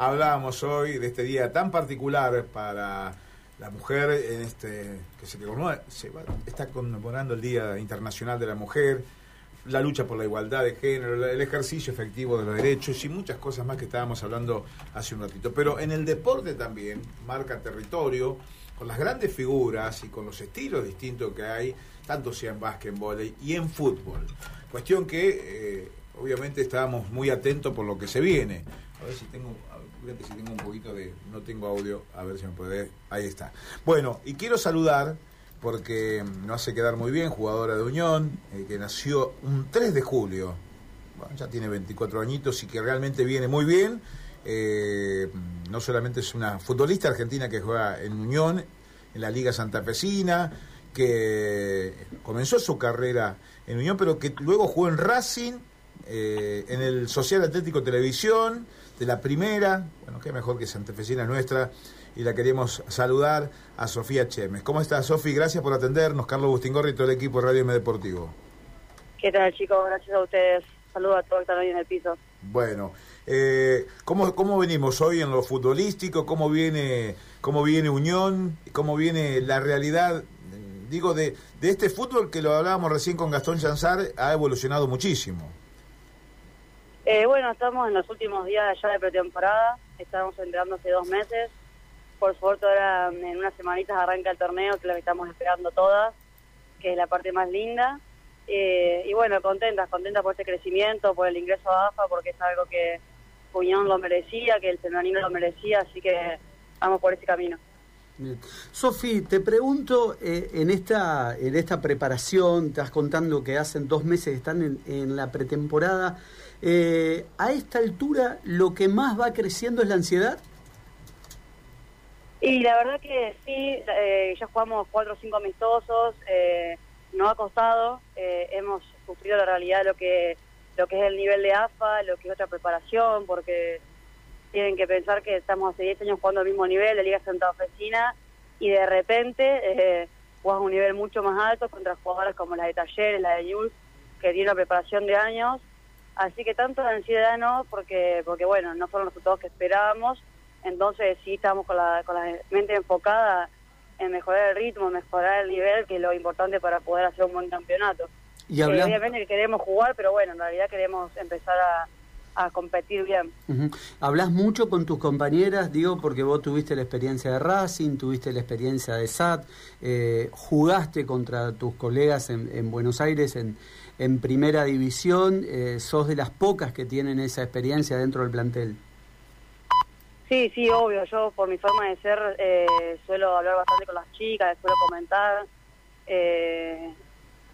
hablábamos hoy de este día tan particular para la mujer en este que se, se está conmemorando el Día Internacional de la Mujer, la lucha por la igualdad de género, el ejercicio efectivo de los derechos y muchas cosas más que estábamos hablando hace un ratito. Pero en el deporte también marca territorio con las grandes figuras y con los estilos distintos que hay, tanto sea en básquetbol y en fútbol. Cuestión que eh, obviamente estábamos muy atentos por lo que se viene. A ver si tengo, si tengo un poquito de, no tengo audio, a ver si me puede, ahí está. Bueno, y quiero saludar porque no hace quedar muy bien, jugadora de Unión, eh, que nació un 3 de julio, bueno, ya tiene 24 añitos y que realmente viene muy bien. Eh, no solamente es una futbolista argentina que juega en Unión, en la Liga Santafesina, que comenzó su carrera en Unión, pero que luego jugó en Racing, eh, en el Social Atlético Televisión, de la primera, bueno, qué mejor que Santafesina nuestra, y la queremos saludar a Sofía Chemes. ¿Cómo estás, Sofía? Gracias por atendernos, Carlos Bustingorri y todo el equipo de Radio M Deportivo. ¿Qué tal, chicos? Gracias a ustedes. Saludos a todos que están hoy en el piso. Bueno, eh, ¿cómo, ¿cómo venimos hoy en lo futbolístico? ¿Cómo viene, cómo viene Unión? ¿Cómo viene la realidad, digo, de, de este fútbol que lo hablábamos recién con Gastón Chanzar, ha evolucionado muchísimo? Eh, bueno, estamos en los últimos días ya de pretemporada, estamos entrenando hace dos meses, por suerte ahora en unas semanitas arranca el torneo, que lo estamos esperando todas, que es la parte más linda. Eh, y bueno, contentas, contentas por este crecimiento, por el ingreso a AFA, porque es algo que Puñón lo merecía, que el femenino lo merecía, así que vamos por ese camino. Sofi, te pregunto, eh, en, esta, en esta preparación, estás contando que hacen dos meses están en, en la pretemporada, eh, ¿a esta altura lo que más va creciendo es la ansiedad? Y la verdad que sí, eh, ya jugamos cuatro o cinco amistosos, eh, nos ha costado, eh, hemos sufrido la realidad lo que, lo que es el nivel de AFA, lo que es otra preparación, porque tienen que pensar que estamos hace 10 años jugando al mismo nivel de Liga Santa Oficina y de repente eh, jugamos a un nivel mucho más alto contra jugadores como la de Talleres, la de Jules, que tiene una preparación de años. Así que tanto la ansiedad no, porque, porque bueno, no fueron los resultados que esperábamos, entonces sí estamos con la, con la mente enfocada en mejorar el ritmo, mejorar el nivel, que es lo importante para poder hacer un buen campeonato. Y eh, obviamente queremos jugar, pero bueno, en realidad queremos empezar a, competir bien. Hablas mucho con tus compañeras, digo, porque vos tuviste la experiencia de Racing, tuviste la experiencia de SAT, eh, jugaste contra tus colegas en, en Buenos Aires en, en primera división, eh, sos de las pocas que tienen esa experiencia dentro del plantel. Sí, sí, obvio. Yo por mi forma de ser eh, suelo hablar bastante con las chicas, suelo comentar. Eh,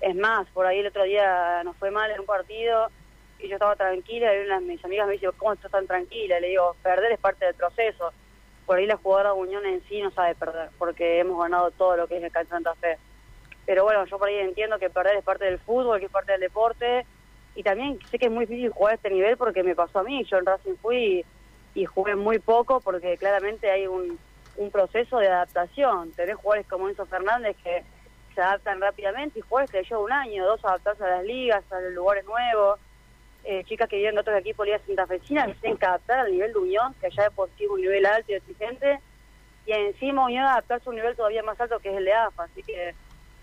es más, por ahí el otro día nos fue mal en un partido y yo estaba tranquila y una de mis amigas me dice, ¿cómo estás tan tranquila? le digo, perder es parte del proceso. Por ahí la jugadora Unión en sí no sabe perder, porque hemos ganado todo lo que es el Cancha Santa Fe. Pero bueno, yo por ahí entiendo que perder es parte del fútbol, que es parte del deporte. Y también sé que es muy difícil jugar a este nivel porque me pasó a mí. Yo en Racing fui y jugué muy poco porque claramente hay un, proceso de adaptación. Tenés jugadores como Enzo Fernández que se adaptan rápidamente y jugadores que llevan un año, dos adaptarse a las ligas, a los lugares nuevos. Eh, chicas que vienen de otros equipos Liga Santafesina que se tienen que adaptar al nivel de Unión, que allá de por sí es un nivel alto y exigente, y encima Unión adaptarse a un nivel todavía más alto que es el de AFA. Así que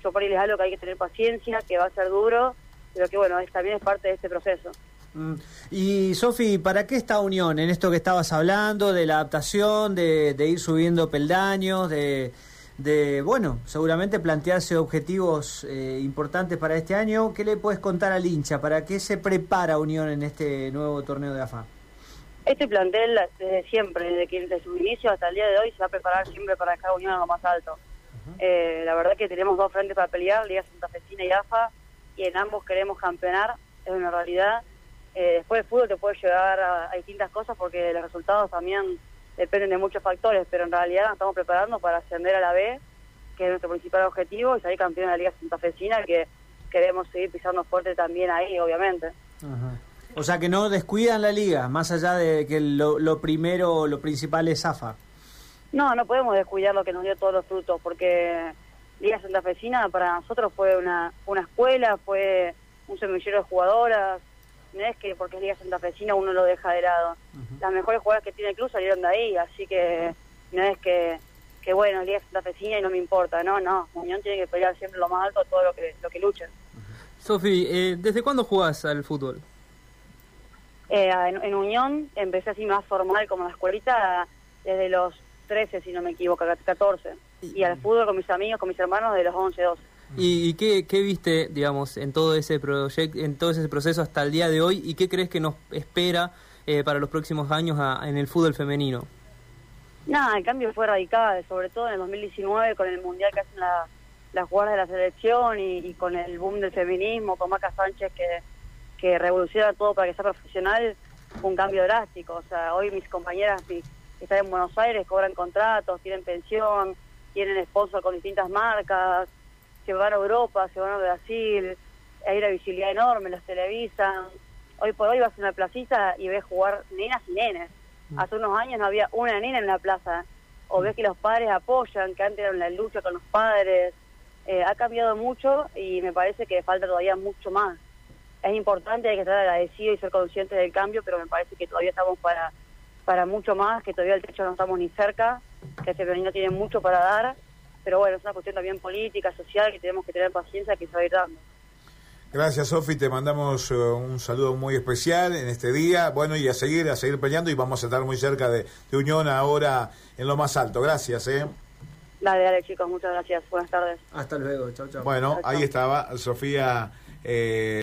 yo por ahí les algo que hay que tener paciencia, que va a ser duro, pero que bueno, también es parte de este proceso. Mm. Y Sofi, ¿para qué esta unión en esto que estabas hablando, de la adaptación, de, ir subiendo peldaños, de, de, bueno, seguramente plantearse objetivos eh, importantes para este año? ¿Qué le puedes contar al hincha? ¿Para qué se prepara Unión en este nuevo torneo de AFA? Este plantel desde siempre, desde, que, desde su inicio hasta el día de hoy, se va a preparar siempre para dejar a Unión a lo más alto. Eh, la verdad que tenemos dos frentes para pelear, Liga Santa Fecina y AFA, y en ambos queremos campeonar, es una realidad eh, después el fútbol te puede llevar a, distintas cosas porque los resultados también dependen de muchos factores, pero en realidad nos estamos preparando para ascender a la B, que es nuestro principal objetivo, y salir campeón de la Liga Santafesina, que queremos seguir pisando fuerte también ahí, obviamente. O sea que no descuidan la liga, más allá de que lo, lo primero, lo principal es AFA. No, no podemos descuidar lo que nos dio todos los frutos, porque Liga Santafesina para nosotros fue una, una escuela, fue un semillero de jugadoras, no es que porque es Liga Santafesina uno lo deja de lado. Las mejores jugadoras que tiene el club salieron de ahí, así que no es que, que bueno, es Liga Santafesina y no me importa, no, no. Unión tiene que pelear siempre lo más alto todo lo que, lo que luchen. Sofi, eh, ¿desde cuándo jugás al fútbol? Eh, en, en, Unión empecé así más formal como la escuelita desde los 13, si no me equivoco, 14. Y al fútbol con mis amigos, con mis hermanos de los 11, 12. ¿Y, y qué, viste, digamos, en todo ese proyecto, en todo ese proceso hasta el día de hoy y qué crees que nos espera eh, para los próximos años en el fútbol femenino? Nada, el cambio fue radical, sobre todo en el 2019 con el mundial que hacen la, las jugadoras de la selección y, con el boom del feminismo, con Maca Sánchez que, que revoluciona todo para que sea profesional, fue un cambio drástico. O sea, hoy mis compañeras que están en Buenos Aires cobran contratos, tienen pensión, tienen sponsor con distintas marcas, se van a Europa, se van a Brasil, hay una visibilidad enorme, los televisan. Hoy por hoy vas a una placita y ves jugar nenas y nenes. Hace unos años no había una nena en la plaza. O ves que los padres apoyan, que antes era la lucha con los padres. Eh, ha cambiado mucho y me parece que falta todavía mucho más. Es importante, hay que estar agradecido y ser consciente del cambio, pero me parece que todavía estamos para, para mucho más, que todavía el techo no estamos ni cerca, que este femenino tiene mucho para dar pero bueno, es una cuestión también política, social, que tenemos que tener paciencia que se va a ir dando. Gracias, Sofi. Te mandamos uh, un saludo muy especial en este día. Bueno, y a seguir, a seguir peleando y vamos a estar muy cerca de, de Unión ahora en lo más alto. Gracias, ¿eh? Dale, dale, chicos. Muchas gracias. Buenas tardes. Hasta luego. Chau, chau. Bueno, chau, chau. ahí estaba Sofía. Eh,